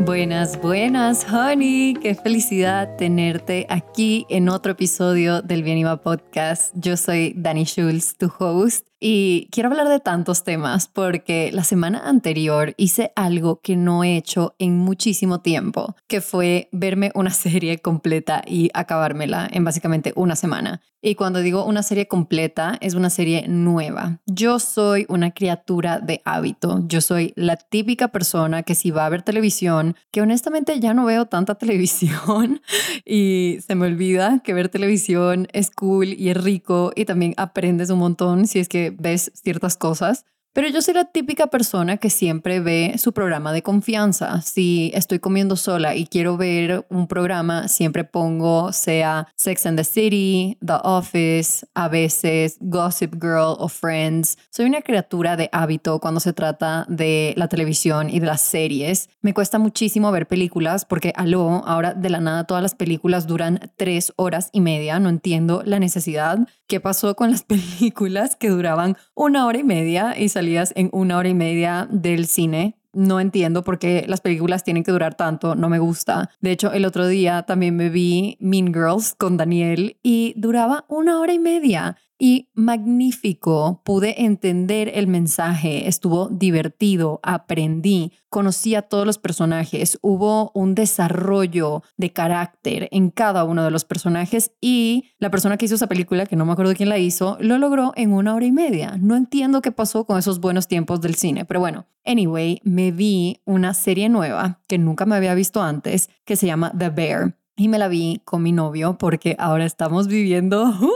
Buenas, buenas, honey. Qué felicidad tenerte aquí en otro episodio del Bien Iba Podcast. Yo soy Dani Schulz, tu host, y quiero hablar de tantos temas porque la semana anterior hice algo que no he hecho en muchísimo tiempo, que fue verme una serie completa y acabármela en básicamente una semana. Y cuando digo una serie completa, es una serie nueva. Yo soy una criatura de hábito. Yo soy la típica persona que si va a ver televisión, que honestamente ya no veo tanta televisión y se me olvida que ver televisión es cool y es rico y también aprendes un montón si es que ves ciertas cosas. Pero yo soy la típica persona que siempre ve su programa de confianza. Si estoy comiendo sola y quiero ver un programa, siempre pongo sea Sex and the City, The Office, a veces Gossip Girl o Friends. Soy una criatura de hábito cuando se trata de la televisión y de las series. Me cuesta muchísimo ver películas porque, aló, ahora de la nada todas las películas duran tres horas y media. No entiendo la necesidad. ¿Qué pasó con las películas que duraban una hora y media y en una hora y media del cine? No entiendo por qué las películas tienen que durar tanto, no me gusta. De hecho, el otro día también me vi Mean Girls con Daniel y duraba una hora y media y magnífico. Pude entender el mensaje, estuvo divertido, aprendí, conocí a todos los personajes, hubo un desarrollo de carácter en cada uno de los personajes y la persona que hizo esa película, que no me acuerdo quién la hizo, lo logró en una hora y media. No entiendo qué pasó con esos buenos tiempos del cine, pero bueno, anyway, me vi una serie nueva que nunca me había visto antes, que se llama The Bear. Y me la vi con mi novio porque ahora estamos viviendo juntos.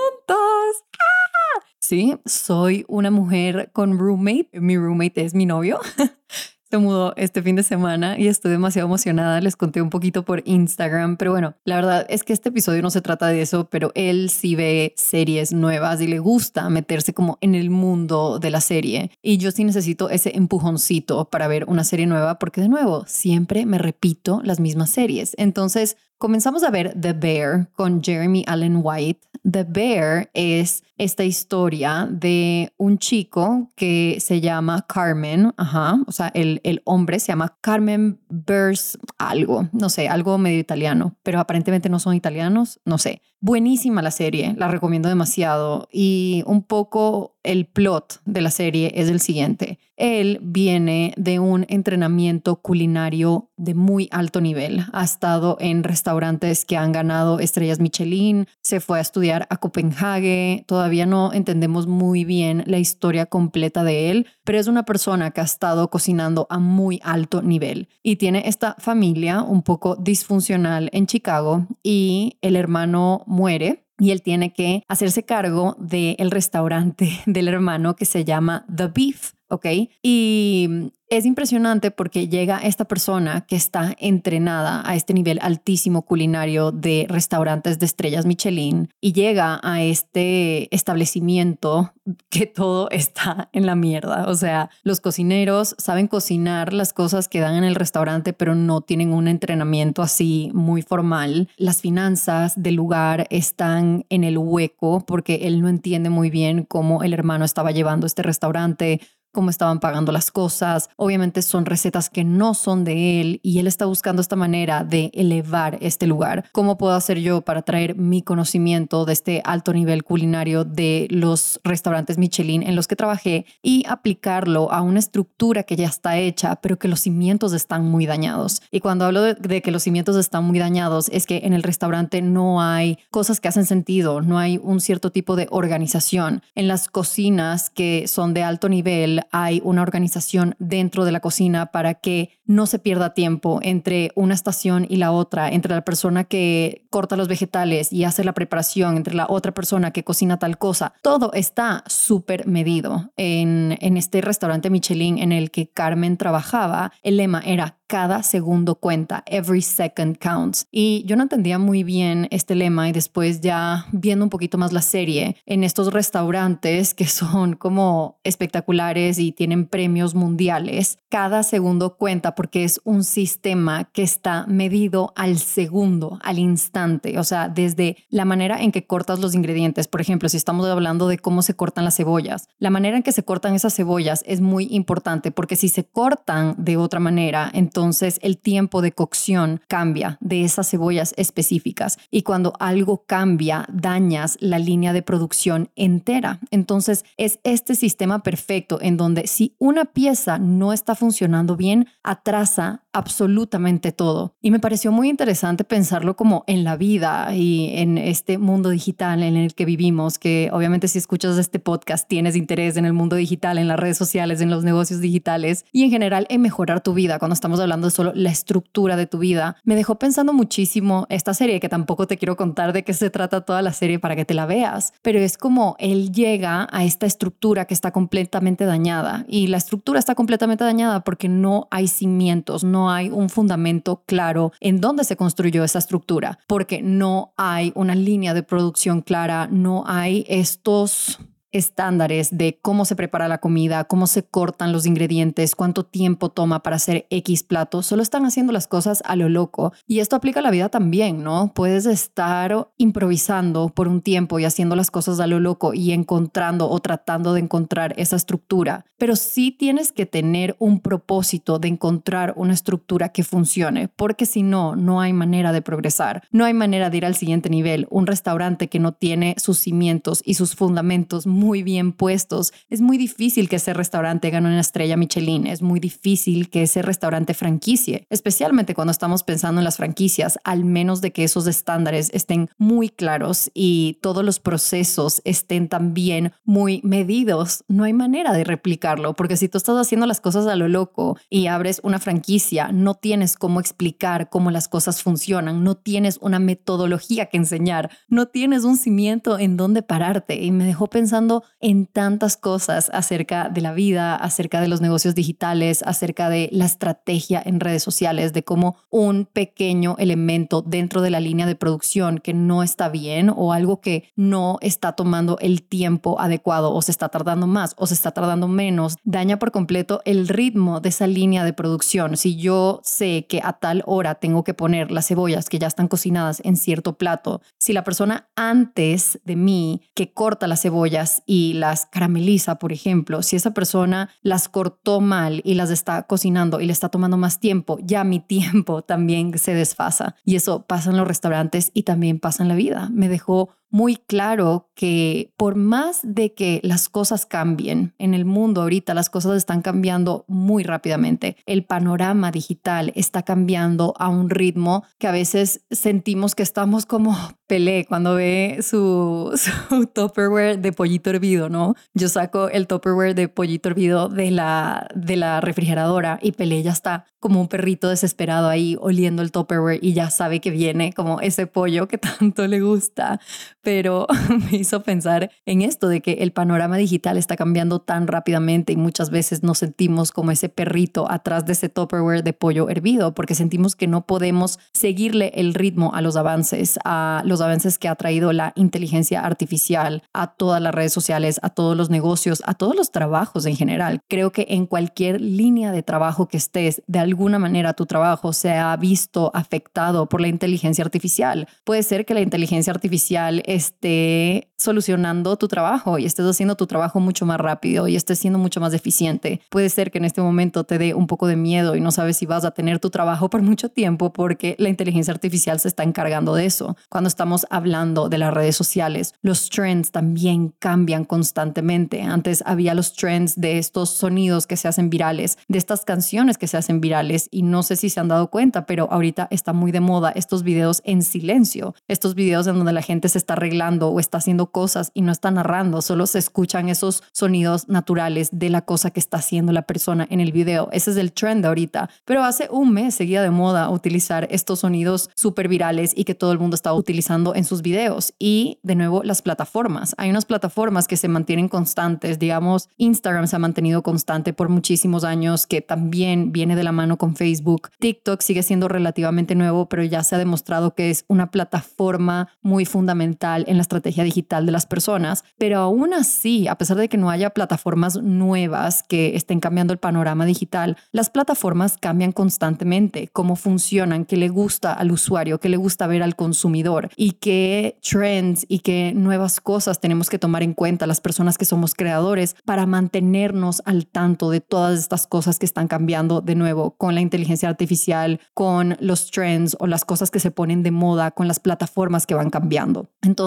Sí, soy una mujer con roommate. Mi roommate es mi novio. Se mudó este fin de semana y estoy demasiado emocionada. Les conté un poquito por Instagram, pero bueno, la verdad es que este episodio no se trata de eso, pero él sí ve series nuevas y le gusta meterse como en el mundo de la serie. Y yo sí necesito ese empujoncito para ver una serie nueva, porque de nuevo, siempre me repito las mismas series. Entonces, comenzamos a ver The Bear con Jeremy Allen White. The Bear es esta historia de un chico que se llama Carmen, ajá, o sea, el, el hombre se llama Carmen Bers algo, no sé, algo medio italiano, pero aparentemente no son italianos, no sé. Buenísima la serie, la recomiendo demasiado y un poco el plot de la serie es el siguiente. Él viene de un entrenamiento culinario de muy alto nivel. Ha estado en restaurantes que han ganado estrellas Michelin, se fue a estudiar a Copenhague. Todavía no entendemos muy bien la historia completa de él, pero es una persona que ha estado cocinando a muy alto nivel y tiene esta familia un poco disfuncional en Chicago y el hermano muere y él tiene que hacerse cargo del restaurante del hermano que se llama The Beef, ¿ok? Y es impresionante porque llega esta persona que está entrenada a este nivel altísimo culinario de restaurantes de estrellas Michelin y llega a este establecimiento que todo está en la mierda. O sea, los cocineros saben cocinar las cosas que dan en el restaurante, pero no tienen un entrenamiento así muy formal. Las finanzas del lugar están en el hueco porque él no entiende muy bien cómo el hermano estaba llevando este restaurante cómo estaban pagando las cosas. Obviamente son recetas que no son de él y él está buscando esta manera de elevar este lugar. ¿Cómo puedo hacer yo para traer mi conocimiento de este alto nivel culinario de los restaurantes Michelin en los que trabajé y aplicarlo a una estructura que ya está hecha, pero que los cimientos están muy dañados? Y cuando hablo de, que los cimientos están muy dañados, es que en el restaurante no hay cosas que hacen sentido, no hay un cierto tipo de organización. En las cocinas que son de alto nivel, hay una organización dentro de la cocina para que no se pierda tiempo entre una estación y la otra, entre la persona que corta los vegetales y hace la preparación, entre la otra persona que cocina tal cosa. Todo está súper medido. En, en este restaurante Michelin en el que Carmen trabajaba, el lema era cada segundo cuenta, every second counts. Y yo no entendía muy bien este lema y después ya viendo un poquito más la serie en estos restaurantes que son como espectaculares y tienen premios mundiales, cada segundo cuenta porque es un sistema que está medido al segundo, al instante, o sea, desde la manera en que cortas los ingredientes, por ejemplo, si estamos hablando de cómo se cortan las cebollas, la manera en que se cortan esas cebollas es muy importante porque si se cortan de otra manera, entonces entonces el tiempo de cocción cambia de esas cebollas específicas y cuando algo cambia, dañas la línea de producción entera. Entonces es este sistema perfecto en donde si una pieza no está funcionando bien, atrasa absolutamente todo. Y me pareció muy interesante pensarlo como en la vida y en este mundo digital en el que vivimos, que obviamente si escuchas este podcast tienes interés en el mundo digital, en las redes sociales, en los negocios digitales y en general en mejorar tu vida. Cuando estamos de solo la estructura de tu vida, me dejó pensando muchísimo esta serie que tampoco te quiero contar de qué se trata toda la serie para que te la veas, pero es como él llega a esta estructura que está completamente dañada y la estructura está completamente dañada porque no hay cimientos, no hay un fundamento claro en dónde se construyó esa estructura, porque no hay una línea de producción clara, no hay estos estándares de cómo se prepara la comida, cómo se cortan los ingredientes, cuánto tiempo toma para hacer X plato, solo están haciendo las cosas a lo loco. Y esto aplica a la vida también, ¿no? Puedes estar improvisando por un tiempo y haciendo las cosas a lo loco y encontrando o tratando de encontrar esa estructura, pero sí tienes que tener un propósito de encontrar una estructura que funcione, porque si no, no hay manera de progresar, no hay manera de ir al siguiente nivel. Un restaurante que no tiene sus cimientos y sus fundamentos muy bien puestos. Es muy difícil que ese restaurante gane una estrella Michelin, es muy difícil que ese restaurante franquicie, especialmente cuando estamos pensando en las franquicias, al menos de que esos estándares estén muy claros y todos los procesos estén también muy medidos. No hay manera de replicarlo, porque si tú estás haciendo las cosas a lo loco y abres una franquicia, no tienes cómo explicar cómo las cosas funcionan, no tienes una metodología que enseñar, no tienes un cimiento en donde pararte. Y me dejó pensando en tantas cosas acerca de la vida, acerca de los negocios digitales, acerca de la estrategia en redes sociales, de cómo un pequeño elemento dentro de la línea de producción que no está bien o algo que no está tomando el tiempo adecuado o se está tardando más o se está tardando menos, daña por completo el ritmo de esa línea de producción. Si yo sé que a tal hora tengo que poner las cebollas que ya están cocinadas en cierto plato, si la persona antes de mí que corta las cebollas y las carameliza, por ejemplo, si esa persona las cortó mal y las está cocinando y le está tomando más tiempo, ya mi tiempo también se desfasa. Y eso pasa en los restaurantes y también pasa en la vida. Me dejó muy claro que por más de que las cosas cambien en el mundo ahorita, las cosas están cambiando muy rápidamente. El panorama digital está cambiando a un ritmo que a veces sentimos que estamos como Pelé cuando ve su, su de pollito hervido, ¿no? Yo saco el Tupperware de pollito hervido de la, de la refrigeradora y Pelé ya está como un perrito desesperado ahí oliendo el Tupperware y ya sabe que viene como ese pollo que tanto le gusta pero me hizo pensar en esto de que el panorama digital está cambiando tan rápidamente y muchas veces nos sentimos como ese perrito atrás de ese Tupperware de pollo hervido porque sentimos que no podemos seguirle el ritmo a los avances, a los avances que ha traído la inteligencia artificial, a todas las redes sociales, a todos los negocios, a todos los trabajos en general. Creo que en cualquier línea de trabajo que estés, de alguna manera tu trabajo se ha visto afectado por la inteligencia artificial. Puede ser que la inteligencia artificial esté solucionando tu trabajo y estés haciendo tu trabajo mucho más rápido y estés siendo mucho más eficiente. Puede ser que en este momento te dé un poco de miedo y no sabes si vas a tener tu trabajo por mucho tiempo porque la inteligencia artificial se está encargando de eso. Cuando estamos hablando de las redes sociales, los trends también cambian constantemente. Antes había los trends de estos sonidos que se hacen virales, de estas canciones que se hacen virales y no sé si se han dado cuenta, pero ahorita está muy de moda estos videos en silencio, estos videos en donde la gente se está arreglando o está haciendo cosas y no está narrando, solo se escuchan esos sonidos naturales de la cosa que está haciendo la persona en el video. Ese es el trend ahorita. Pero hace un mes seguía de moda utilizar estos sonidos súper virales y que todo el mundo estaba utilizando en sus videos. Y de nuevo, las plataformas. Hay unas plataformas que se mantienen constantes. Digamos, Instagram se ha mantenido constante por muchísimos años, que también viene de la mano con Facebook. TikTok sigue siendo relativamente nuevo, pero ya se ha demostrado que es una plataforma muy fundamental en la estrategia digital de las personas, pero aún así, a pesar de que no haya plataformas nuevas que estén cambiando el panorama digital, las plataformas cambian constantemente, cómo funcionan, qué le gusta al usuario, qué le gusta ver al consumidor y qué trends y qué nuevas cosas tenemos que tomar en cuenta las personas que somos creadores para mantenernos al tanto de todas estas cosas que están cambiando de nuevo con la inteligencia artificial, con los trends o las cosas que se ponen de moda, con las plataformas que van cambiando. Entonces,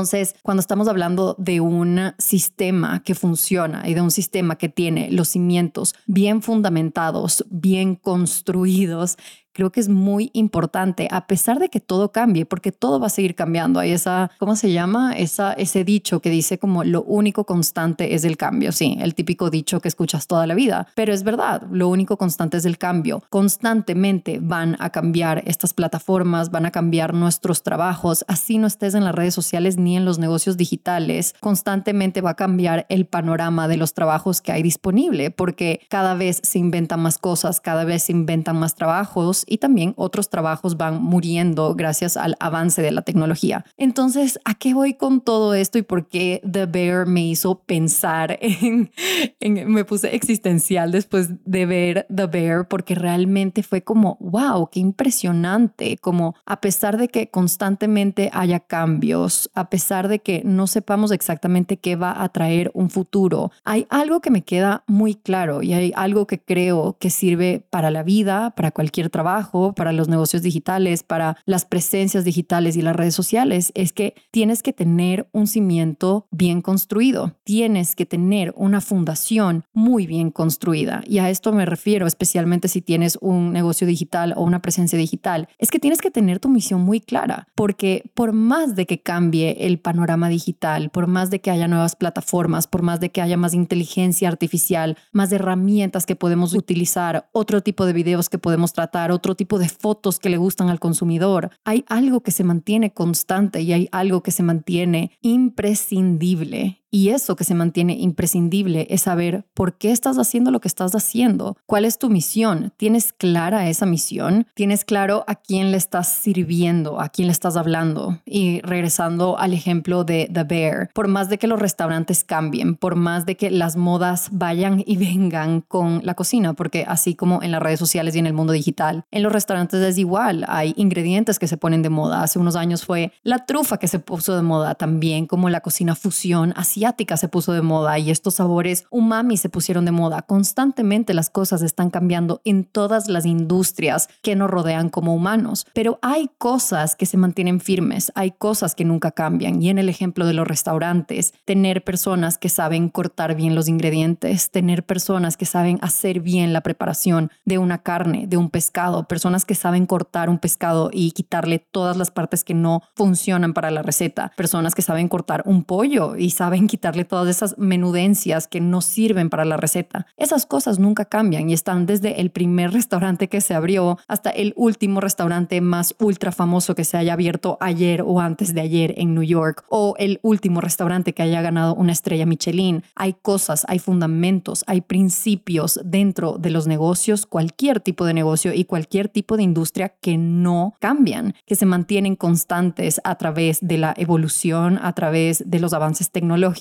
cuando estamos hablando de un sistema que funciona y de un sistema que tiene los cimientos bien fundamentados, bien construidos, creo que es muy importante, a pesar de que todo cambie, porque todo va a seguir cambiando. Hay esa, ¿cómo se llama? Esa, ese dicho que dice como lo único constante es el cambio. Sí, el típico dicho que escuchas toda la vida, pero es verdad, lo único constante es el cambio. Constantemente van a cambiar estas plataformas, van a cambiar nuestros trabajos, así no estés en las redes sociales ni en los negocios digitales, constantemente va a cambiar el panorama de los trabajos que hay disponible, porque cada vez se inventan más cosas, cada vez se inventan más trabajos y también otros trabajos van muriendo gracias al avance de la tecnología. Entonces, ¿a qué voy con todo esto y por qué The Bear me hizo pensar en, me puse existencial después de ver The Bear porque realmente fue como, wow, qué impresionante, como a pesar de que constantemente haya cambios, a pesar de que no sepamos exactamente qué va a traer un futuro, hay algo que me queda muy claro y hay algo que creo que sirve para la vida, para cualquier trabajo para los negocios digitales, para las presencias digitales y las redes sociales, es que tienes que tener un cimiento bien construido, tienes que tener una fundación muy bien construida. Y a esto me refiero especialmente si tienes un negocio digital o una presencia digital, es que tienes que tener tu misión muy clara, porque por más de que cambie el panorama digital, por más de que haya nuevas plataformas, por más de que haya más inteligencia artificial, más herramientas que podemos utilizar, otro tipo de videos que podemos tratar, otro tipo de fotos que le gustan al consumidor. Hay algo que se mantiene constante y hay algo que se mantiene imprescindible y eso que se mantiene imprescindible es saber por qué estás haciendo lo que estás haciendo, cuál es tu misión, tienes clara esa misión, tienes claro a quién le estás sirviendo, a quién le estás hablando. Y regresando al ejemplo de The Bear, por más de que los restaurantes cambien, por más de que las modas vayan y vengan con la cocina, porque así como en las redes sociales y en el mundo digital, en los restaurantes es igual, hay ingredientes que se ponen de moda. Hace unos años fue la trufa que se puso de moda también, como la cocina fusión, así se puso de moda y estos sabores umami se pusieron de moda. Constantemente las cosas están cambiando en todas las industrias que nos rodean como humanos, pero hay cosas que se mantienen firmes, hay cosas que nunca cambian y en el ejemplo de los restaurantes, tener personas que saben cortar bien los ingredientes, tener personas que saben hacer bien la preparación de una carne, de un pescado, personas que saben cortar un pescado y quitarle todas las partes que no funcionan para la receta, personas que saben cortar un pollo y saben quitarle todas esas menudencias que no sirven para la receta. Esas cosas nunca cambian y están desde el primer restaurante que se abrió hasta el último restaurante más ultra famoso que se haya abierto ayer o antes de ayer en New York o el último restaurante que haya ganado una estrella Michelin. Hay cosas, hay fundamentos, hay principios dentro de los negocios, cualquier tipo de negocio y cualquier tipo de industria que no cambian, que se mantienen constantes a través de la evolución, a través de los avances tecnológicos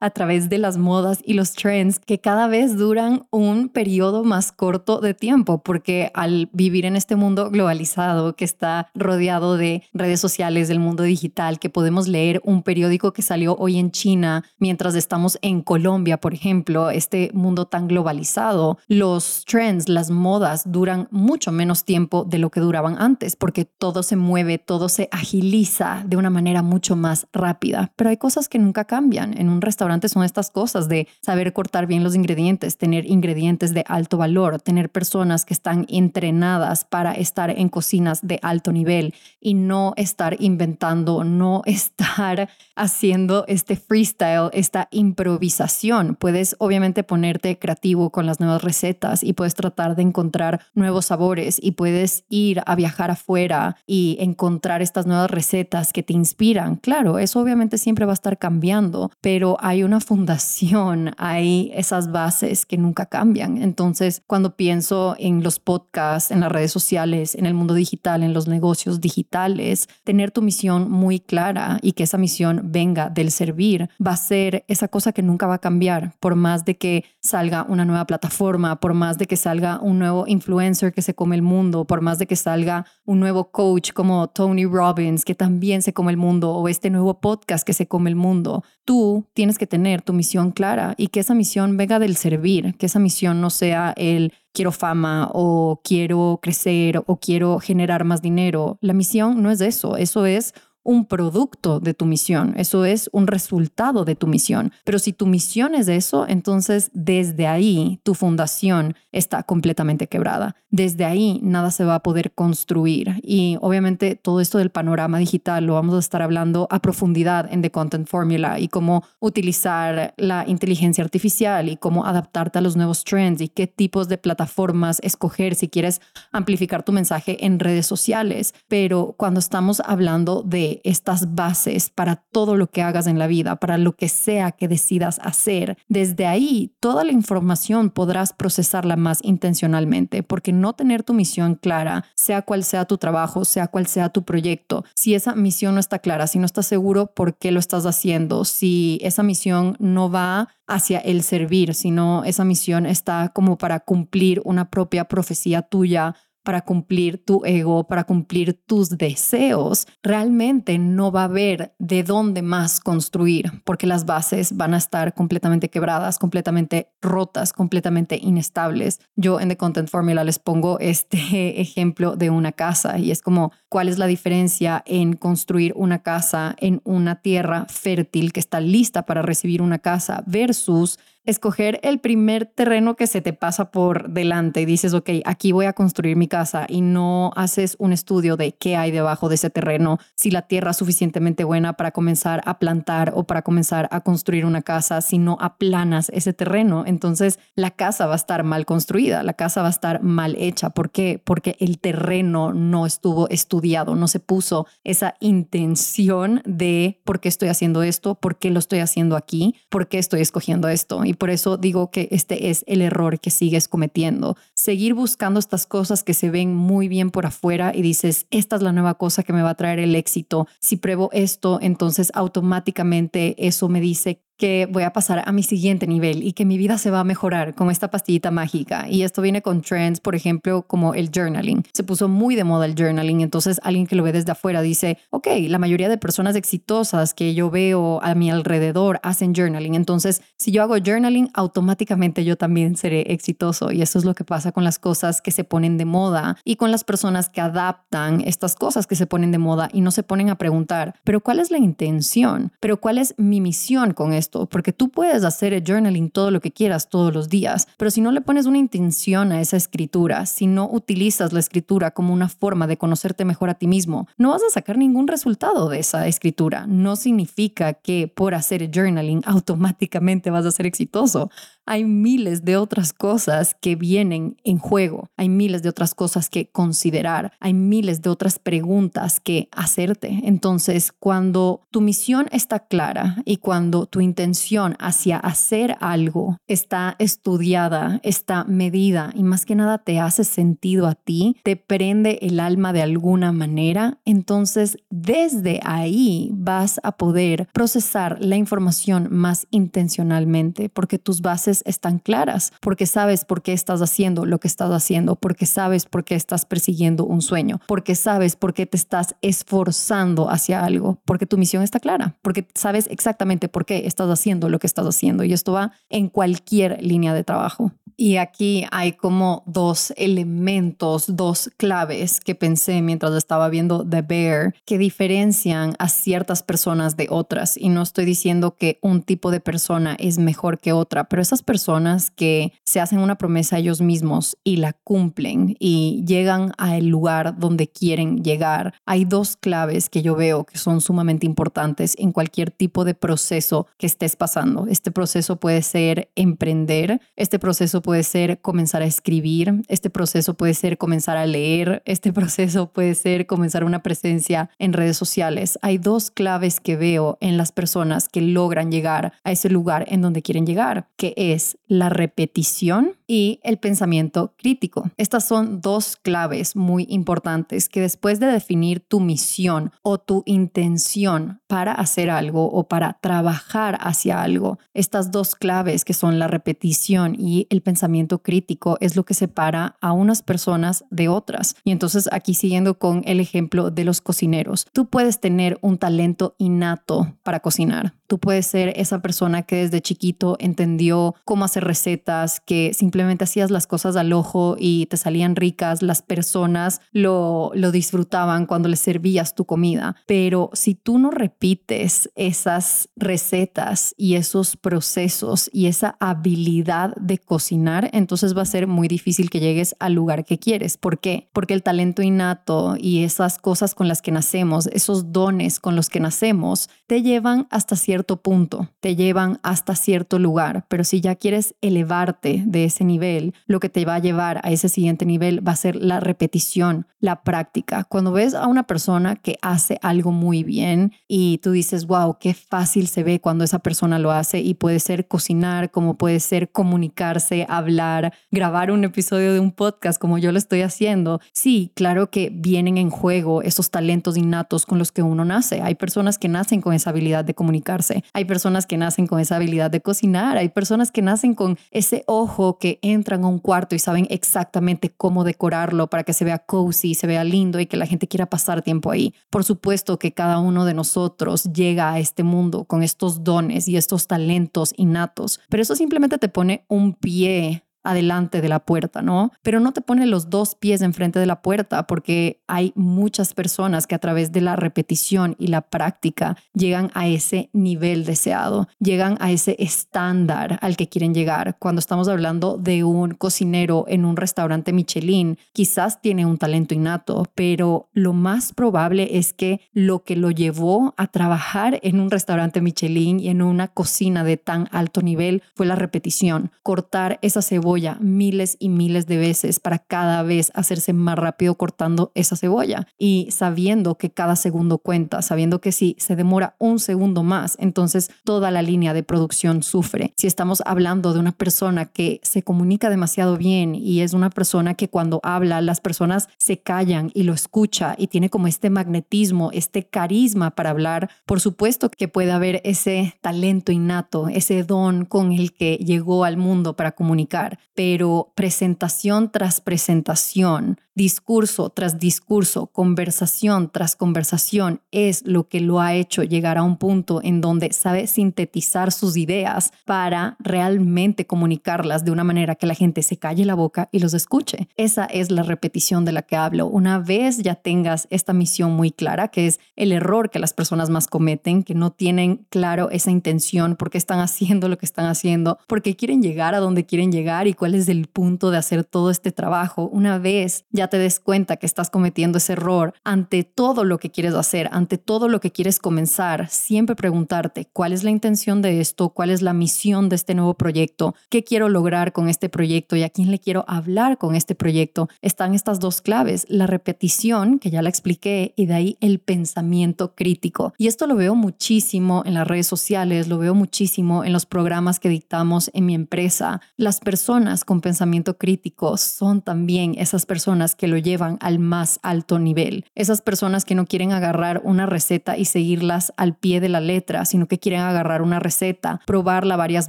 a través de las modas y los trends que cada vez duran un periodo más corto de tiempo, porque al vivir en este mundo globalizado que está rodeado de redes sociales, del mundo digital, que podemos leer un periódico que salió hoy en China mientras estamos en Colombia, por ejemplo, este mundo tan globalizado, los trends, las modas duran mucho menos tiempo de lo que duraban antes, porque todo se mueve, todo se agiliza de una manera mucho más rápida, pero hay cosas que nunca cambian en un restaurante son estas cosas de saber cortar bien los ingredientes, tener ingredientes de alto valor, tener personas que están entrenadas para estar en cocinas de alto nivel y no estar inventando, no estar haciendo este freestyle, esta improvisación. Puedes obviamente ponerte creativo con las nuevas recetas y puedes tratar de encontrar nuevos sabores y puedes ir a viajar afuera y encontrar estas nuevas recetas que te inspiran. Claro, eso obviamente siempre va a estar cambiando pero hay una fundación, hay esas bases que nunca cambian. Entonces, cuando pienso en los podcasts, en las redes sociales, en el mundo digital, en los negocios digitales, tener tu misión muy clara y que esa misión venga del servir va a ser esa cosa que nunca va a cambiar, por más de que salga una nueva plataforma, por más de que salga un nuevo influencer que se come el mundo, por más de que salga un nuevo coach como Tony Robbins que también se come el mundo o este nuevo podcast que se come el mundo. Tú tienes que tener tu misión clara y que esa misión venga del servir, que esa misión no sea el quiero fama o quiero crecer o quiero generar más dinero. La misión no es eso, eso es un producto de tu misión, eso es un resultado de tu misión. Pero si tu misión es eso, entonces desde ahí tu fundación está completamente quebrada. Desde ahí nada se va a poder construir. Y obviamente todo esto del panorama digital lo vamos a estar hablando a profundidad en The Content Formula y cómo utilizar la inteligencia artificial y cómo adaptarte a los nuevos trends y qué tipos de plataformas escoger si quieres amplificar tu mensaje en redes sociales. Pero cuando estamos hablando de estas bases para todo lo que hagas en la vida, para lo que sea que decidas hacer. Desde ahí, toda la información podrás procesarla más intencionalmente, porque no tener tu misión clara, sea cual sea tu trabajo, sea cual sea tu proyecto, si esa misión no está clara, si no estás seguro por qué lo estás haciendo, si esa misión no va hacia el servir, sino esa misión está como para cumplir una propia profecía tuya para cumplir tu ego, para cumplir tus deseos, realmente no va a haber de dónde más construir, porque las bases van a estar completamente quebradas, completamente rotas, completamente inestables. Yo en The Content Formula les pongo este ejemplo de una casa y es como, ¿cuál es la diferencia en construir una casa en una tierra fértil que está lista para recibir una casa versus escoger el primer terreno que se te pasa por delante y dices, ok, aquí voy a construir mi casa y no haces un estudio de qué hay debajo de ese terreno, si la tierra es suficientemente buena para comenzar a plantar o para comenzar a construir una casa, si no aplanas ese terreno, entonces la casa va a estar mal construida, la casa va a estar mal hecha. ¿Por qué? Porque el terreno no estuvo estudiado, no se puso esa intención de por qué estoy haciendo esto, por qué lo estoy haciendo aquí, por qué estoy escogiendo esto. Por eso digo que este es el error que sigues cometiendo. Seguir buscando estas cosas que se ven muy bien por afuera y dices, esta es la nueva cosa que me va a traer el éxito. Si pruebo esto, entonces automáticamente eso me dice que voy a pasar a mi siguiente nivel y que mi vida se va a mejorar con esta pastillita mágica. Y esto viene con trends, por ejemplo, como el journaling. Se puso muy de moda el journaling, entonces alguien que lo ve desde afuera dice, ok, la mayoría de personas exitosas que yo veo a mi alrededor hacen journaling, entonces si yo hago journaling, automáticamente yo también seré exitoso. Y eso es lo que pasa con las cosas que se ponen de moda y con las personas que adaptan estas cosas que se ponen de moda y no se ponen a preguntar, pero ¿cuál es la intención? ¿Pero cuál es mi misión con esto? Porque tú puedes hacer el journaling todo lo que quieras todos los días, pero si no le pones una intención a esa escritura, si no utilizas la escritura como una forma de conocerte mejor a ti mismo, no vas a sacar ningún resultado de esa escritura. No significa que por hacer journaling automáticamente vas a ser exitoso hay miles de otras cosas que vienen en juego, hay miles de otras cosas que considerar, hay miles de otras preguntas que hacerte. Entonces, cuando tu misión está clara y cuando tu intención hacia hacer algo está estudiada, está medida y más que nada te hace sentido a ti, te prende el alma de alguna manera, entonces desde ahí vas a poder procesar la información más intencionalmente porque tus bases están claras, porque sabes por qué estás haciendo lo que estás haciendo, porque sabes por qué estás persiguiendo un sueño, porque sabes por qué te estás esforzando hacia algo, porque tu misión está clara, porque sabes exactamente por qué estás haciendo lo que estás haciendo. Y esto va en cualquier línea de trabajo. Y aquí hay como dos elementos, dos claves que pensé mientras estaba viendo The Bear que diferencian a ciertas personas de otras. Y no estoy diciendo que un tipo de persona es mejor que otra, pero esas personas que se hacen una promesa a ellos mismos y la cumplen y llegan al lugar donde quieren llegar, hay dos claves que yo veo que son sumamente importantes en cualquier tipo de proceso que estés pasando. Este proceso puede ser emprender, este proceso puede ser comenzar a escribir, este proceso puede ser comenzar a leer, este proceso puede ser comenzar una presencia en redes sociales. Hay dos claves que veo en las personas que logran llegar a ese lugar en donde quieren llegar, que es la repetición y el pensamiento crítico. Estas son dos claves muy importantes que después de definir tu misión o tu intención para hacer algo o para trabajar hacia algo, estas dos claves que son la repetición y el pensamiento crítico es lo que separa a unas personas de otras. Y entonces aquí siguiendo con el ejemplo de los cocineros, tú puedes tener un talento innato para cocinar. Tú puedes ser esa persona que desde chiquito entendió cómo hacer recetas, que simplemente hacías las cosas al ojo y te salían ricas, las personas lo, lo disfrutaban cuando les servías tu comida. Pero si tú no repites esas recetas y esos procesos y esa habilidad de cocinar, entonces va a ser muy difícil que llegues al lugar que quieres. ¿Por qué? Porque el talento innato y esas cosas con las que nacemos, esos dones con los que nacemos, te llevan hasta cierto punto, te llevan hasta cierto lugar, pero si ya quieres elevarte de ese nivel, lo que te va a llevar a ese siguiente nivel va a ser la repetición, la práctica. Cuando ves a una persona que hace algo muy bien y tú dices, wow, qué fácil se ve cuando esa persona lo hace y puede ser cocinar, como puede ser comunicarse, hablar, grabar un episodio de un podcast como yo lo estoy haciendo. Sí, claro que vienen en juego esos talentos innatos con los que uno nace. Hay personas que nacen con esa habilidad de comunicarse hay personas que nacen con esa habilidad de cocinar, hay personas que nacen con ese ojo que entran a un cuarto y saben exactamente cómo decorarlo para que se vea cozy, se vea lindo y que la gente quiera pasar tiempo ahí. Por supuesto que cada uno de nosotros llega a este mundo con estos dones y estos talentos innatos, pero eso simplemente te pone un pie adelante de la puerta, ¿no? Pero no te pone los dos pies enfrente de la puerta porque hay muchas personas que a través de la repetición y la práctica llegan a ese nivel deseado, llegan a ese estándar al que quieren llegar. Cuando estamos hablando de un cocinero en un restaurante Michelin, quizás tiene un talento innato, pero lo más probable es que lo que lo llevó a trabajar en un restaurante Michelin y en una cocina de tan alto nivel fue la repetición, cortar esa cebolla miles y miles de veces para cada vez hacerse más rápido cortando esa cebolla y sabiendo que cada segundo cuenta, sabiendo que si se demora un segundo más, entonces toda la línea de producción sufre. Si estamos hablando de una persona que se comunica demasiado bien y es una persona que cuando habla las personas se callan y lo escucha y tiene como este magnetismo, este carisma para hablar, por supuesto que puede haber ese talento innato, ese don con el que llegó al mundo para comunicar pero presentación tras presentación, discurso tras discurso, conversación tras conversación es lo que lo ha hecho llegar a un punto en donde sabe sintetizar sus ideas para realmente comunicarlas de una manera que la gente se calle la boca y los escuche. Esa es la repetición de la que hablo. Una vez ya tengas esta misión muy clara, que es el error que las personas más cometen, que no tienen claro esa intención, por qué están haciendo lo que están haciendo, porque quieren llegar a donde quieren llegar y cuál es el punto de hacer todo este trabajo. Una vez ya te des cuenta que estás cometiendo ese error ante todo lo que quieres hacer, ante todo lo que quieres comenzar, siempre preguntarte cuál es la intención de esto, cuál es la misión de este nuevo proyecto, qué quiero lograr con este proyecto y a quién le quiero hablar con este proyecto. Están estas dos claves, la repetición, que ya la expliqué, y de ahí el pensamiento crítico. Y esto lo veo muchísimo en las redes sociales, lo veo muchísimo en los programas que dictamos en mi empresa. Las personas con pensamiento crítico son también esas personas que lo llevan al más alto nivel. Esas personas que no quieren agarrar una receta y seguirlas al pie de la letra, sino que quieren agarrar una receta, probarla varias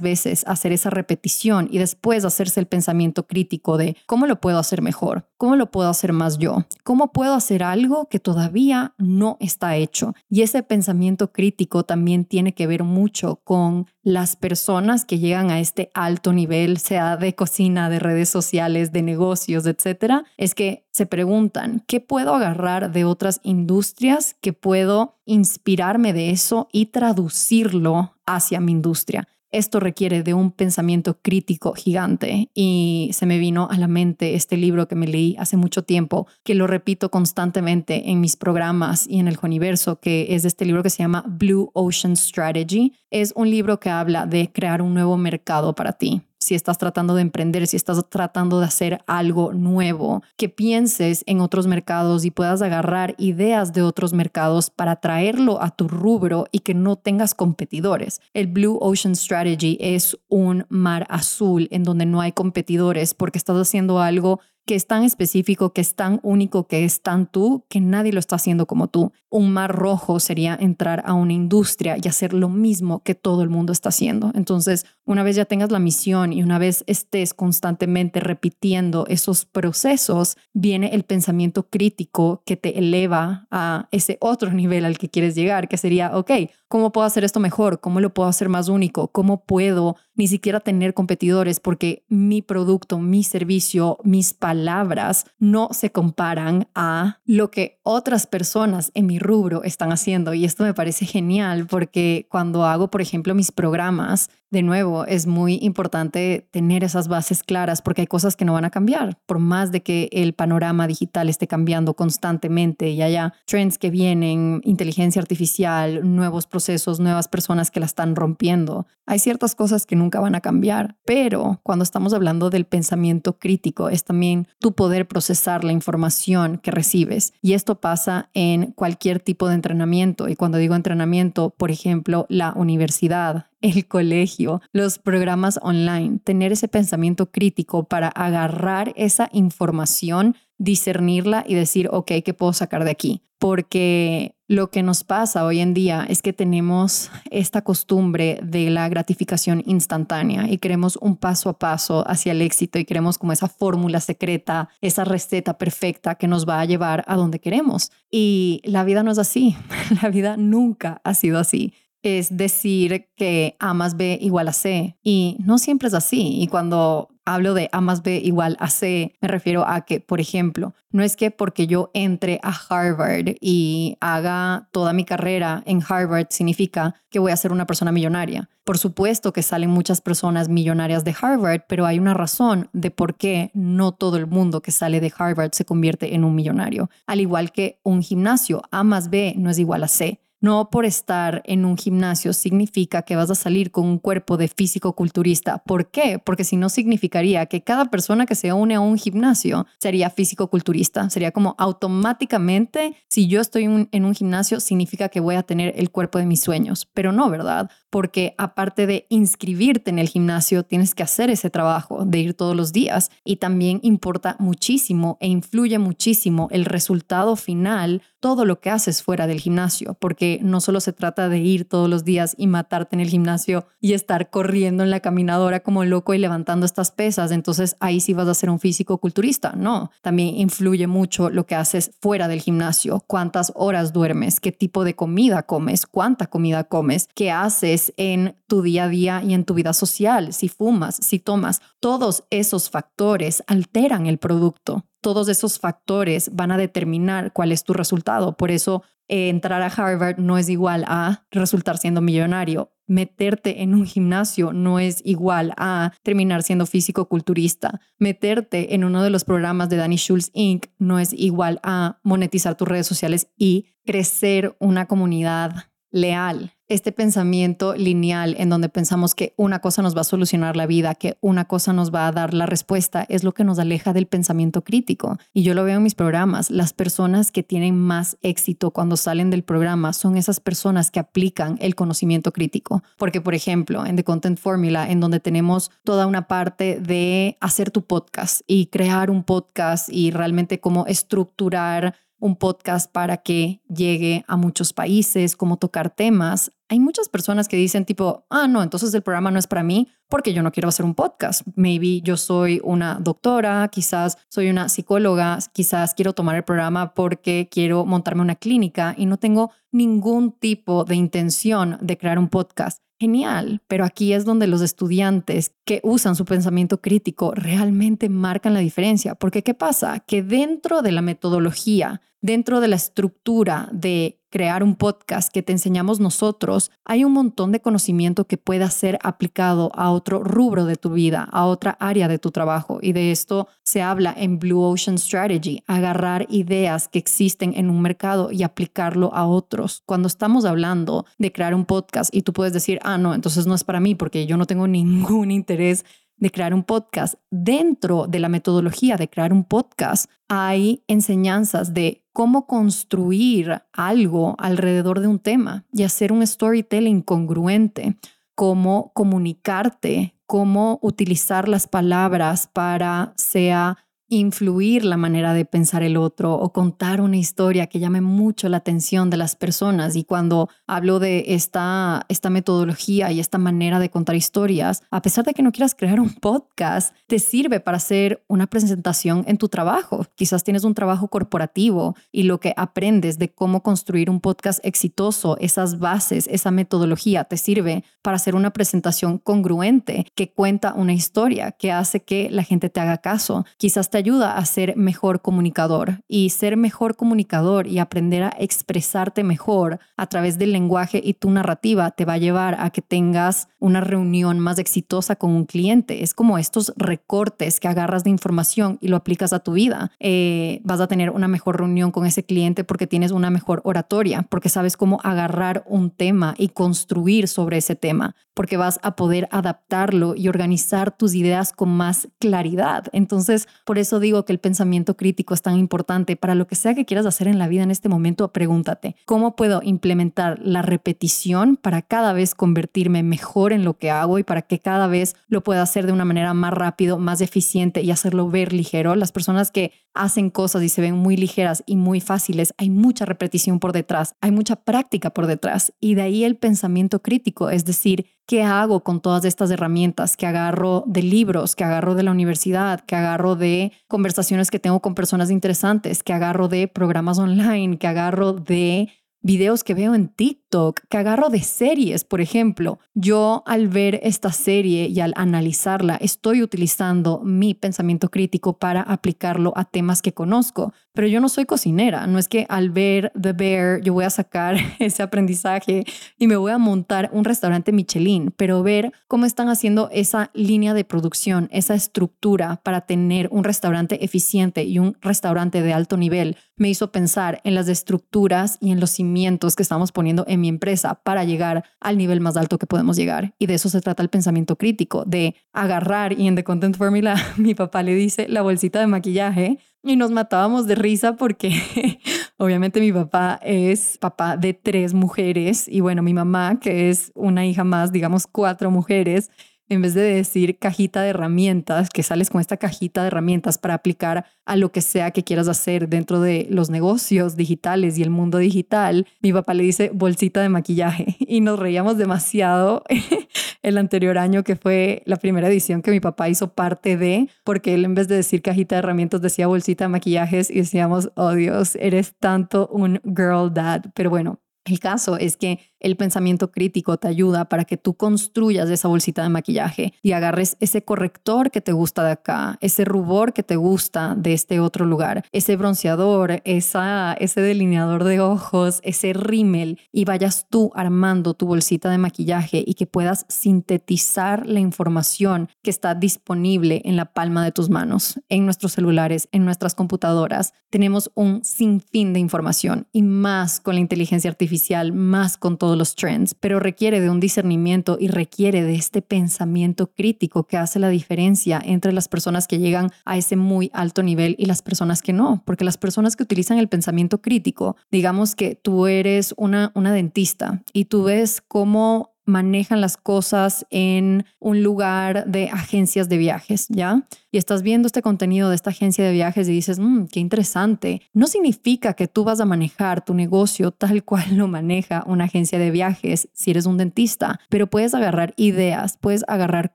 veces, hacer esa repetición y después hacerse el pensamiento crítico de cómo lo puedo hacer mejor, cómo lo puedo hacer más yo, cómo puedo hacer algo que todavía no está hecho. Y ese pensamiento crítico también tiene que ver mucho con las personas que llegan a este alto nivel, sea de cocina, de redes sociales, de negocios, etcétera, es que se preguntan, ¿qué puedo agarrar de otras industrias? ¿Qué puedo inspirarme de eso y traducirlo hacia mi industria? Esto requiere de un pensamiento crítico gigante y se me vino a la mente este libro que me leí hace mucho tiempo, que lo repito constantemente en mis programas y en el universo, que es este libro que se llama Blue Ocean Strategy. Es un libro que habla de crear un nuevo mercado para ti si estás tratando de emprender, si estás tratando de hacer algo nuevo, que pienses en otros mercados y puedas agarrar ideas de otros mercados para traerlo a tu rubro y que no tengas competidores. El Blue Ocean Strategy es un mar azul en donde no hay competidores porque estás haciendo algo que es tan específico, que es tan único, que es tan tú, que nadie lo está haciendo como tú. Un mar rojo sería entrar a una industria y hacer lo mismo que todo el mundo está haciendo. Entonces, una vez ya tengas la misión y una vez estés constantemente repitiendo esos procesos, viene el pensamiento crítico que te eleva a ese otro nivel al que quieres llegar, que sería, ok, ¿cómo puedo hacer esto mejor? ¿Cómo lo puedo hacer más único? ¿Cómo puedo ni siquiera tener competidores porque mi producto, mi servicio, mis palabras no se comparan a lo que otras personas en mi rubro están haciendo. Y esto me parece genial porque cuando hago, por ejemplo, mis programas, de nuevo, es muy importante tener esas bases claras porque hay cosas que no van a cambiar, por más de que el panorama digital esté cambiando constantemente y haya trends que vienen, inteligencia artificial, nuevos procesos, nuevas personas que la están rompiendo. Hay ciertas cosas que nunca van a cambiar, pero cuando estamos hablando del pensamiento crítico, es también tu poder procesar la información que recibes. Y esto pasa en cualquier tipo de entrenamiento. Y cuando digo entrenamiento, por ejemplo, la universidad, el colegio, los programas online, tener ese pensamiento crítico para agarrar esa información, discernirla y decir, ok, ¿qué puedo sacar de aquí? Porque lo que nos pasa hoy en día es que tenemos esta costumbre de la gratificación instantánea y queremos un paso a paso hacia el éxito y queremos como esa fórmula secreta, esa receta perfecta que nos va a llevar a donde queremos. Y la vida no es así, la vida nunca ha sido así es decir que A más B igual a C y no siempre es así. Y cuando hablo de A más B igual a C, me refiero a que, por ejemplo, no es que porque yo entre a Harvard y haga toda mi carrera en Harvard significa que voy a ser una persona millonaria. Por supuesto que salen muchas personas millonarias de Harvard, pero hay una razón de por qué no todo el mundo que sale de Harvard se convierte en un millonario. Al igual que un gimnasio, A más B no es igual a C. No por estar en un gimnasio significa que vas a salir con un cuerpo de físico culturista. ¿Por qué? Porque si no significaría que cada persona que se une a un gimnasio sería físico culturista. Sería como automáticamente, si yo estoy en un gimnasio, significa que voy a tener el cuerpo de mis sueños. Pero no, ¿verdad? Porque aparte de inscribirte en el gimnasio, tienes que hacer ese trabajo de ir todos los días. Y también importa muchísimo e influye muchísimo el resultado final todo lo que haces fuera del gimnasio, porque no solo se trata de ir todos los días y matarte en el gimnasio y estar corriendo en la caminadora como loco y levantando estas pesas, entonces ahí sí vas a ser un físico culturista, no, también influye mucho lo que haces fuera del gimnasio, cuántas horas duermes, qué tipo de comida comes, cuánta comida comes, qué haces en tu día a día y en tu vida social, si fumas, si tomas, todos esos factores alteran el producto todos esos factores van a determinar cuál es tu resultado. Por eso eh, entrar a Harvard no es igual a resultar siendo millonario. Meterte en un gimnasio no es igual a terminar siendo físico-culturista. Meterte en uno de los programas de Danny Schulz Inc. no es igual a monetizar tus redes sociales y crecer una comunidad leal este pensamiento lineal en donde pensamos que una cosa nos va a solucionar la vida, que una cosa nos va a dar la respuesta, es lo que nos aleja del pensamiento crítico. Y yo lo veo en mis programas. Las personas que tienen más éxito cuando salen del programa son esas personas que aplican el conocimiento crítico. Porque, por ejemplo, en The Content Formula, en donde tenemos toda una parte de hacer tu podcast y crear un podcast y realmente cómo estructurar un podcast para que llegue a muchos países, cómo tocar temas. Hay muchas personas que dicen tipo, ah, no, entonces el programa no es para mí porque yo no quiero hacer un podcast. Maybe yo soy una doctora, quizás soy una psicóloga, quizás quiero tomar el programa porque quiero montarme una clínica y no tengo ningún tipo de intención de crear un podcast. Genial, pero aquí es donde los estudiantes que usan su pensamiento crítico realmente marcan la diferencia, porque ¿qué pasa? Que dentro de la metodología dentro de la estructura de crear un podcast que te enseñamos nosotros, hay un montón de conocimiento que pueda ser aplicado a otro rubro de tu vida, a otra área de tu trabajo. Y de esto se habla en Blue Ocean Strategy, agarrar ideas que existen en un mercado y aplicarlo a otros. Cuando estamos hablando de crear un podcast y tú puedes decir, ah, no, entonces no es para mí porque yo no tengo ningún interés de crear un podcast, dentro de la metodología de crear un podcast, hay enseñanzas de cómo construir algo alrededor de un tema y hacer un storytelling congruente, cómo comunicarte, cómo utilizar las palabras para sea influir la manera de pensar el otro o contar una historia que llame mucho la atención de las personas. Y cuando hablo de esta, esta metodología y esta manera de contar historias, a pesar de que no quieras crear un podcast, te sirve para hacer una presentación en tu trabajo. Quizás tienes un trabajo corporativo y lo que aprendes de cómo construir un podcast exitoso, esas bases, esa metodología, te sirve para hacer una presentación congruente que cuenta una historia, que hace que la gente te haga caso. Quizás te ayuda a ser mejor comunicador y ser mejor comunicador y aprender a expresarte mejor a través del lenguaje y tu narrativa te va a llevar a que tengas una reunión más exitosa con un cliente. Es como estos recortes que agarras de información y lo aplicas a tu vida. Eh, vas a tener una mejor reunión con ese cliente porque tienes una mejor oratoria, porque sabes cómo agarrar un tema y construir sobre ese tema, porque vas a poder adaptarlo y organizar tus ideas con más claridad. Entonces, por eso eso digo que el pensamiento crítico es tan importante. Para lo que sea que quieras hacer en la vida en este momento, pregúntate, ¿cómo puedo implementar la repetición para cada vez convertirme mejor en lo que hago y para que cada vez lo pueda hacer de una manera más rápido, más eficiente y hacerlo ver ligero? Las personas que hacen cosas y se ven muy ligeras y muy fáciles, hay mucha repetición por detrás, hay mucha práctica por detrás. Y de ahí el pensamiento crítico, es decir, ¿qué hago con todas estas herramientas que agarro de libros, que agarro de la universidad, que agarro de conversaciones que tengo con personas interesantes, que agarro de programas online, que agarro de videos que veo en TikTok, que agarro de series, por ejemplo. Yo al ver esta serie y al analizarla, estoy utilizando mi pensamiento crítico para aplicarlo a temas que conozco. Pero yo no soy cocinera, no es que al ver The Bear yo voy a sacar ese aprendizaje y me voy a montar un restaurante Michelin, pero ver cómo están haciendo esa línea de producción, esa estructura para tener un restaurante eficiente y un restaurante de alto nivel, me hizo pensar en las estructuras y en los cimientos que estamos poniendo en mi empresa para llegar al nivel más alto que podemos llegar. Y de eso se trata el pensamiento crítico, de agarrar, y en The Content Formula mi papá le dice la bolsita de maquillaje, y nos matábamos de risa porque obviamente mi papá es papá de tres mujeres y bueno, mi mamá, que es una hija más, digamos cuatro mujeres, en vez de decir cajita de herramientas, que sales con esta cajita de herramientas para aplicar a lo que sea que quieras hacer dentro de los negocios digitales y el mundo digital, mi papá le dice bolsita de maquillaje y nos reíamos demasiado el anterior año que fue la primera edición que mi papá hizo parte de, porque él en vez de decir cajita de herramientas decía bolsita de maquillajes y decíamos, oh Dios, eres tanto un girl dad, pero bueno. El caso es que el pensamiento crítico te ayuda para que tú construyas esa bolsita de maquillaje y agarres ese corrector que te gusta de acá, ese rubor que te gusta de este otro lugar, ese bronceador, esa, ese delineador de ojos, ese rímel y vayas tú armando tu bolsita de maquillaje y que puedas sintetizar la información que está disponible en la palma de tus manos, en nuestros celulares, en nuestras computadoras. Tenemos un sinfín de información y más con la inteligencia artificial, más con todo los trends, pero requiere de un discernimiento y requiere de este pensamiento crítico que hace la diferencia entre las personas que llegan a ese muy alto nivel y las personas que no, porque las personas que utilizan el pensamiento crítico, digamos que tú eres una, una dentista y tú ves cómo manejan las cosas en un lugar de agencias de viajes, ¿ya? Y estás viendo este contenido de esta agencia de viajes y dices, mmm, qué interesante, no significa que tú vas a manejar tu negocio tal cual lo maneja una agencia de viajes si eres un dentista, pero puedes agarrar ideas, puedes agarrar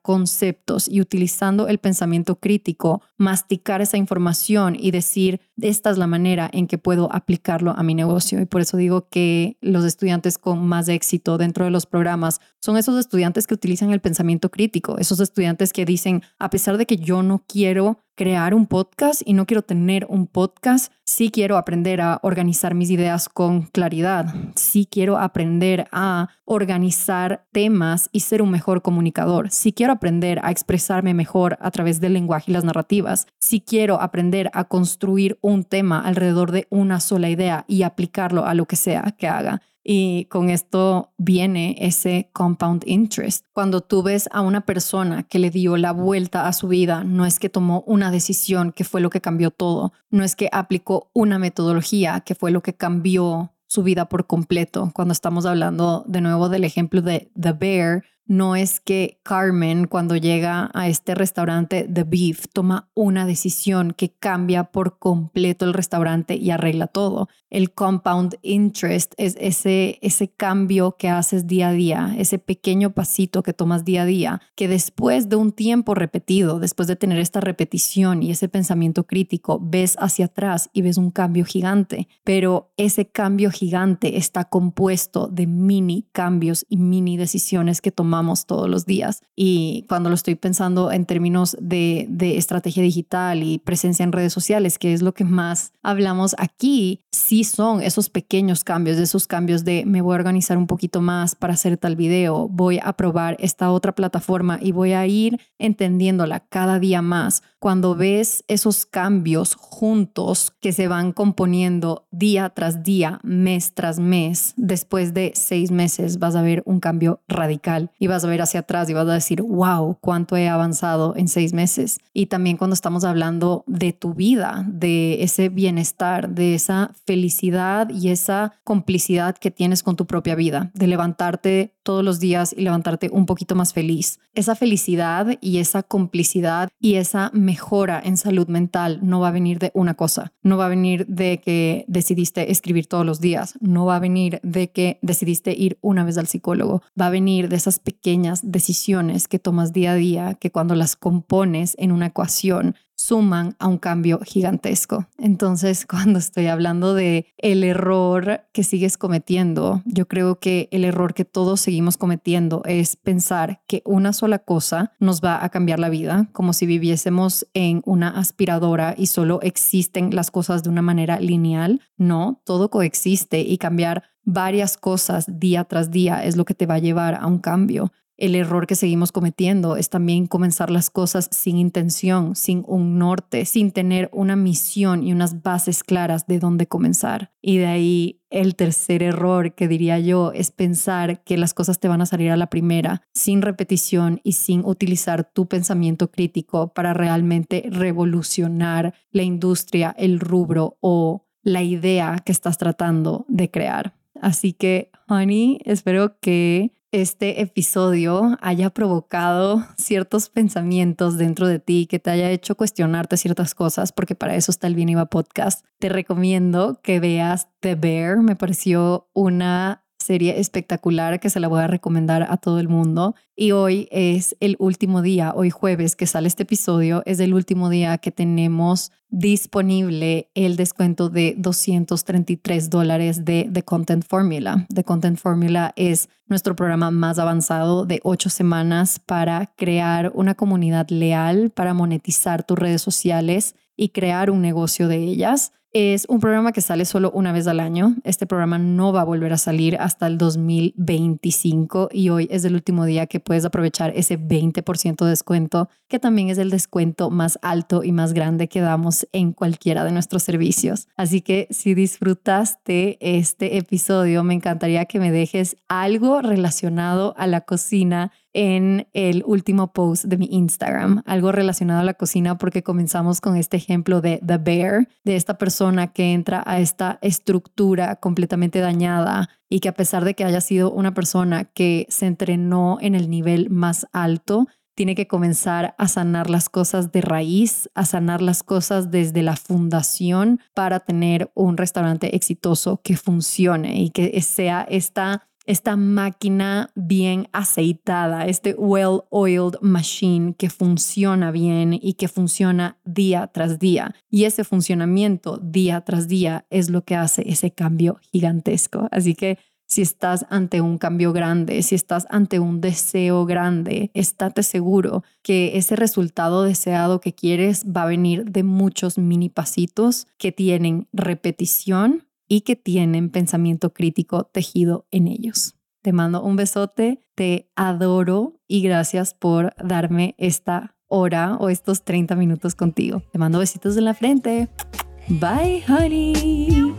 conceptos y utilizando el pensamiento crítico, masticar esa información y decir, esta es la manera en que puedo aplicarlo a mi negocio. Y por eso digo que los estudiantes con más éxito dentro de los programas son esos estudiantes que utilizan el pensamiento crítico, esos estudiantes que dicen, a pesar de que yo no quiero crear un podcast y no quiero tener un podcast. Sí quiero aprender a organizar mis ideas con claridad. Sí quiero aprender a organizar temas y ser un mejor comunicador. Sí quiero aprender a expresarme mejor a través del lenguaje y las narrativas. Sí quiero aprender a construir un tema alrededor de una sola idea y aplicarlo a lo que sea que haga. Y con esto viene ese compound interest. Cuando tú ves a una persona que le dio la vuelta a su vida, no es que tomó una decisión que fue lo que cambió todo, no es que aplicó una metodología que fue lo que cambió su vida por completo. Cuando estamos hablando de nuevo del ejemplo de The Bear, no es que Carmen cuando llega a este restaurante The Beef toma una decisión que cambia por completo el restaurante y arregla todo. El compound interest es ese, ese cambio que haces día a día, ese pequeño pasito que tomas día a día, que después de un tiempo repetido, después de tener esta repetición y ese pensamiento crítico, ves hacia atrás y ves un cambio gigante. Pero ese cambio gigante está compuesto de mini cambios y mini decisiones que tomamos todos los días. Y cuando lo estoy pensando en términos de, de estrategia digital y presencia en redes sociales, que es lo que más hablamos aquí, sí son esos pequeños cambios, esos cambios de me voy a organizar un poquito más para hacer tal video, voy a probar esta otra plataforma y voy a ir entendiéndola cada día más. Cuando ves esos cambios juntos que se van componiendo día tras día, mes tras mes, después de seis meses vas a ver un cambio radical y vas a ver hacia atrás y vas a decir, wow, cuánto he avanzado en seis meses. Y también cuando estamos hablando de tu vida, de ese bienestar, de esa felicidad y esa complicidad que tienes con tu propia vida, de levantarte todos los días y levantarte un poquito más feliz. Esa felicidad y esa complicidad y esa mejora en salud mental no va a venir de una cosa, no va a venir de que decidiste escribir todos los días, no va a venir de que decidiste ir una vez al psicólogo, va a venir de esas pequeñas decisiones que tomas día a día que cuando las compones en una ecuación suman a un cambio gigantesco. Entonces, cuando estoy hablando de el error que sigues cometiendo, yo creo que el error que todos seguimos cometiendo es pensar que una sola cosa nos va a cambiar la vida, como si viviésemos en una aspiradora y solo existen las cosas de una manera lineal. No, todo coexiste y cambiar varias cosas día tras día es lo que te va a llevar a un cambio. El error que seguimos cometiendo es también comenzar las cosas sin intención, sin un norte, sin tener una misión y unas bases claras de dónde comenzar. Y de ahí el tercer error que diría yo es pensar que las cosas te van a salir a la primera, sin repetición y sin utilizar tu pensamiento crítico para realmente revolucionar la industria, el rubro o la idea que estás tratando de crear. Así que, honey, espero que este episodio haya provocado ciertos pensamientos dentro de ti, que te haya hecho cuestionarte ciertas cosas, porque para eso está el Bien Iba Podcast. Te recomiendo que veas The Bear. Me pareció una serie espectacular que se la voy a recomendar a todo el mundo. Y hoy es el último día, hoy jueves que sale este episodio, es el último día que tenemos disponible el descuento de 233 dólares de The Content Formula. The Content Formula es nuestro programa más avanzado de ocho semanas para crear una comunidad leal, para monetizar tus redes sociales y crear un negocio de ellas. Es un programa que sale solo una vez al año. Este programa no va a volver a salir hasta el 2025 y hoy es el último día que puedes aprovechar ese 20% de descuento, que también es el descuento más alto y más grande que damos en cualquiera de nuestros servicios. Así que si disfrutaste este episodio, me encantaría que me dejes algo relacionado a la cocina en el último post de mi Instagram, algo relacionado a la cocina porque comenzamos con este ejemplo de The Bear, de esta persona que entra a esta estructura completamente dañada y que a pesar de que haya sido una persona que se entrenó en el nivel más alto, tiene que comenzar a sanar las cosas de raíz, a sanar las cosas desde la fundación para tener un restaurante exitoso que funcione y que sea esta esta máquina bien aceitada, este well-oiled machine que funciona bien y que funciona día tras día. Y ese funcionamiento día tras día es lo que hace ese cambio gigantesco. Así que si estás ante un cambio grande, si estás ante un deseo grande, estate seguro que ese resultado deseado que quieres va a venir de muchos mini pasitos que tienen repetición y que tienen pensamiento crítico tejido en ellos. Te mando un besote, te adoro y gracias por darme esta hora o estos 30 minutos contigo. Te mando besitos en la frente. Bye, honey.